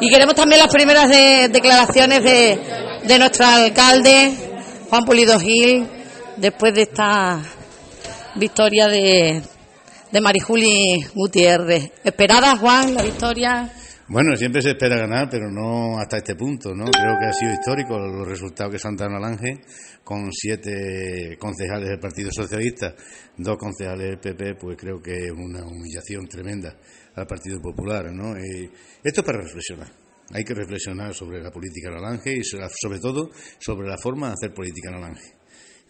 Y queremos también las primeras declaraciones de, de nuestro alcalde, Juan Pulido Gil, después de esta victoria de, de Marijuli Gutiérrez. ¿Esperada, Juan, la victoria? Bueno, siempre se espera ganar, pero no hasta este punto, ¿no? Creo que ha sido histórico los resultados que en Alange, con siete concejales del Partido Socialista, dos concejales del PP, pues creo que es una humillación tremenda al Partido Popular, ¿no? esto es para reflexionar. Hay que reflexionar sobre la política en Alange y sobre todo sobre la forma de hacer política en Alange.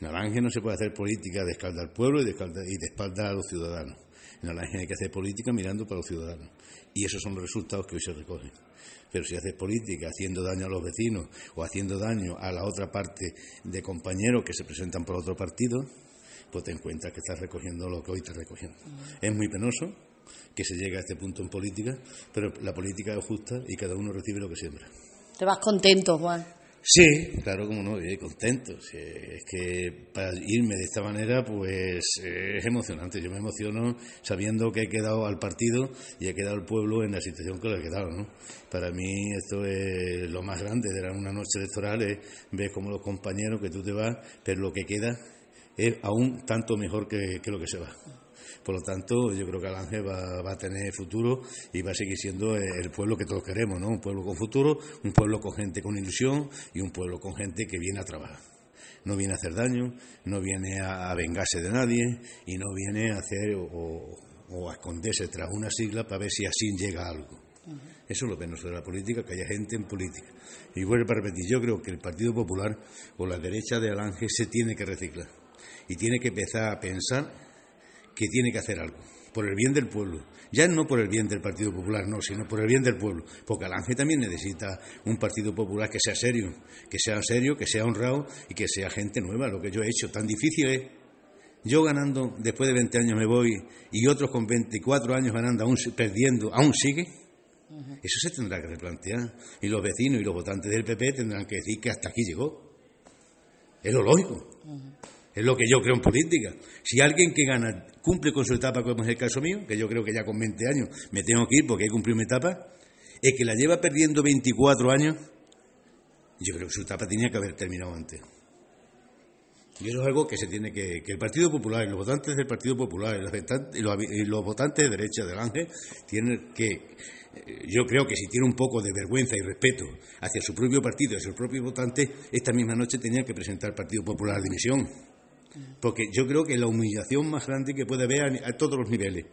En Alange no se puede hacer política de espalda al pueblo y de espalda a los ciudadanos. En Alange hay que hacer política mirando para los ciudadanos. Y esos son los resultados que hoy se recogen. Pero si haces política haciendo daño a los vecinos o haciendo daño a la otra parte de compañeros que se presentan por otro partido, pues te encuentras que estás recogiendo lo que hoy estás recogiendo. Es muy penoso que se llegue a este punto en política, pero la política es justa y cada uno recibe lo que siembra. ¿Te vas contento, Juan? Sí, claro, como no, y contento. Es que para irme de esta manera, pues es emocionante. Yo me emociono sabiendo que he quedado al partido y he quedado al pueblo en la situación que le he quedado, ¿no? Para mí esto es lo más grande de una noche electoral, es ver cómo los compañeros que tú te vas, pero lo que queda es aún tanto mejor que lo que se va. Por lo tanto, yo creo que Alange va, va, a tener futuro y va a seguir siendo el pueblo que todos queremos, ¿no? Un pueblo con futuro, un pueblo con gente con ilusión y un pueblo con gente que viene a trabajar. No viene a hacer daño, no viene a, vengarse de nadie y no viene a hacer o, a esconderse tras una sigla para ver si así llega algo. Eso es lo penoso de la política, que haya gente en política. Y vuelvo a repetir, yo creo que el Partido Popular o la derecha de Alange se tiene que reciclar y tiene que empezar a pensar que tiene que hacer algo por el bien del pueblo. Ya no por el bien del Partido Popular, no, sino por el bien del pueblo. Porque Alange también necesita un Partido Popular que sea serio, que sea serio, que sea honrado y que sea gente nueva. Lo que yo he hecho tan difícil es. Yo ganando, después de 20 años me voy y otros con 24 años ganando, aún perdiendo, aún sigue. Eso se tendrá que replantear. Y los vecinos y los votantes del PP tendrán que decir que hasta aquí llegó. Es lo lógico. Es lo que yo creo en política. Si alguien que gana cumple con su etapa, como es el caso mío, que yo creo que ya con 20 años me tengo que ir porque he cumplido mi etapa, es que la lleva perdiendo 24 años, yo creo que su etapa tenía que haber terminado antes. Y eso es algo que se tiene que, que el Partido Popular los votantes del Partido Popular y los, y los votantes de derecha del Ángel tienen que, eh, yo creo que si tiene un poco de vergüenza y respeto hacia su propio partido y sus propios votantes, esta misma noche tenía que presentar el Partido Popular dimisión. Porque yo creo que la humillación más grande que puede haber a, todos los niveles,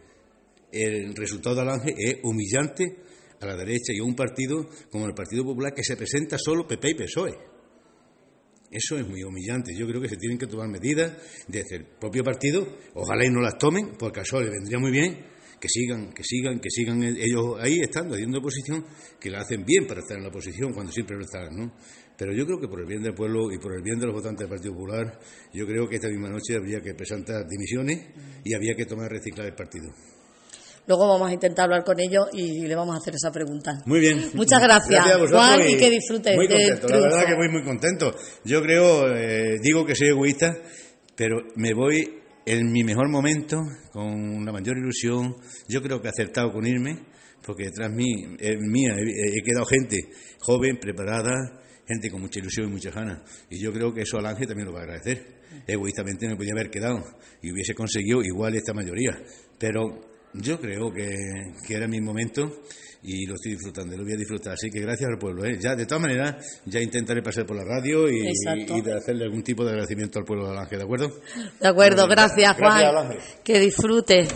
el resultado de Alange es humillante a la derecha y a un partido como el Partido Popular que se presenta solo PP y PSOE. Eso es muy humillante. Yo creo que se tienen que tomar medidas desde el propio partido. Ojalá y no las tomen, porque a eso le vendría muy bien que sigan, que sigan, que sigan ellos ahí estando, haciendo oposición, que la hacen bien para estar en la oposición cuando siempre lo están, ¿no? Pero yo creo que por el bien del pueblo y por el bien de los votantes del Partido Popular, yo creo que esta misma noche habría que presentar dimisiones y había que tomar reciclar el partido. Luego vamos a intentar hablar con ellos y le vamos a hacer esa pregunta. Muy bien. Muchas gracias, Juan, y, que disfrutes. Muy contento, la verdad que voy muy contento. Yo creo, eh, digo que soy egoísta, pero me voy en mi mejor momento, con una mayor ilusión. Yo creo que he acertado con irme, porque detrás mí, eh, mía he, he quedado gente joven, preparada, gente con mucha ilusión y muchas ganas. Y yo creo que eso al Ángel también lo va a agradecer. Egoístamente me podía haber quedado y hubiese conseguido igual esta mayoría. Pero yo creo que, era mi momento y lo estoy disfrutando, lo voy a disfrutar. Así que gracias al pueblo. ¿eh? Ya, de todas maneras, ya intentaré pasar por la radio y, hacerle algún tipo de agradecimiento al pueblo de Ángel, ¿de acuerdo? De acuerdo, gracias, Juan. que disfrute.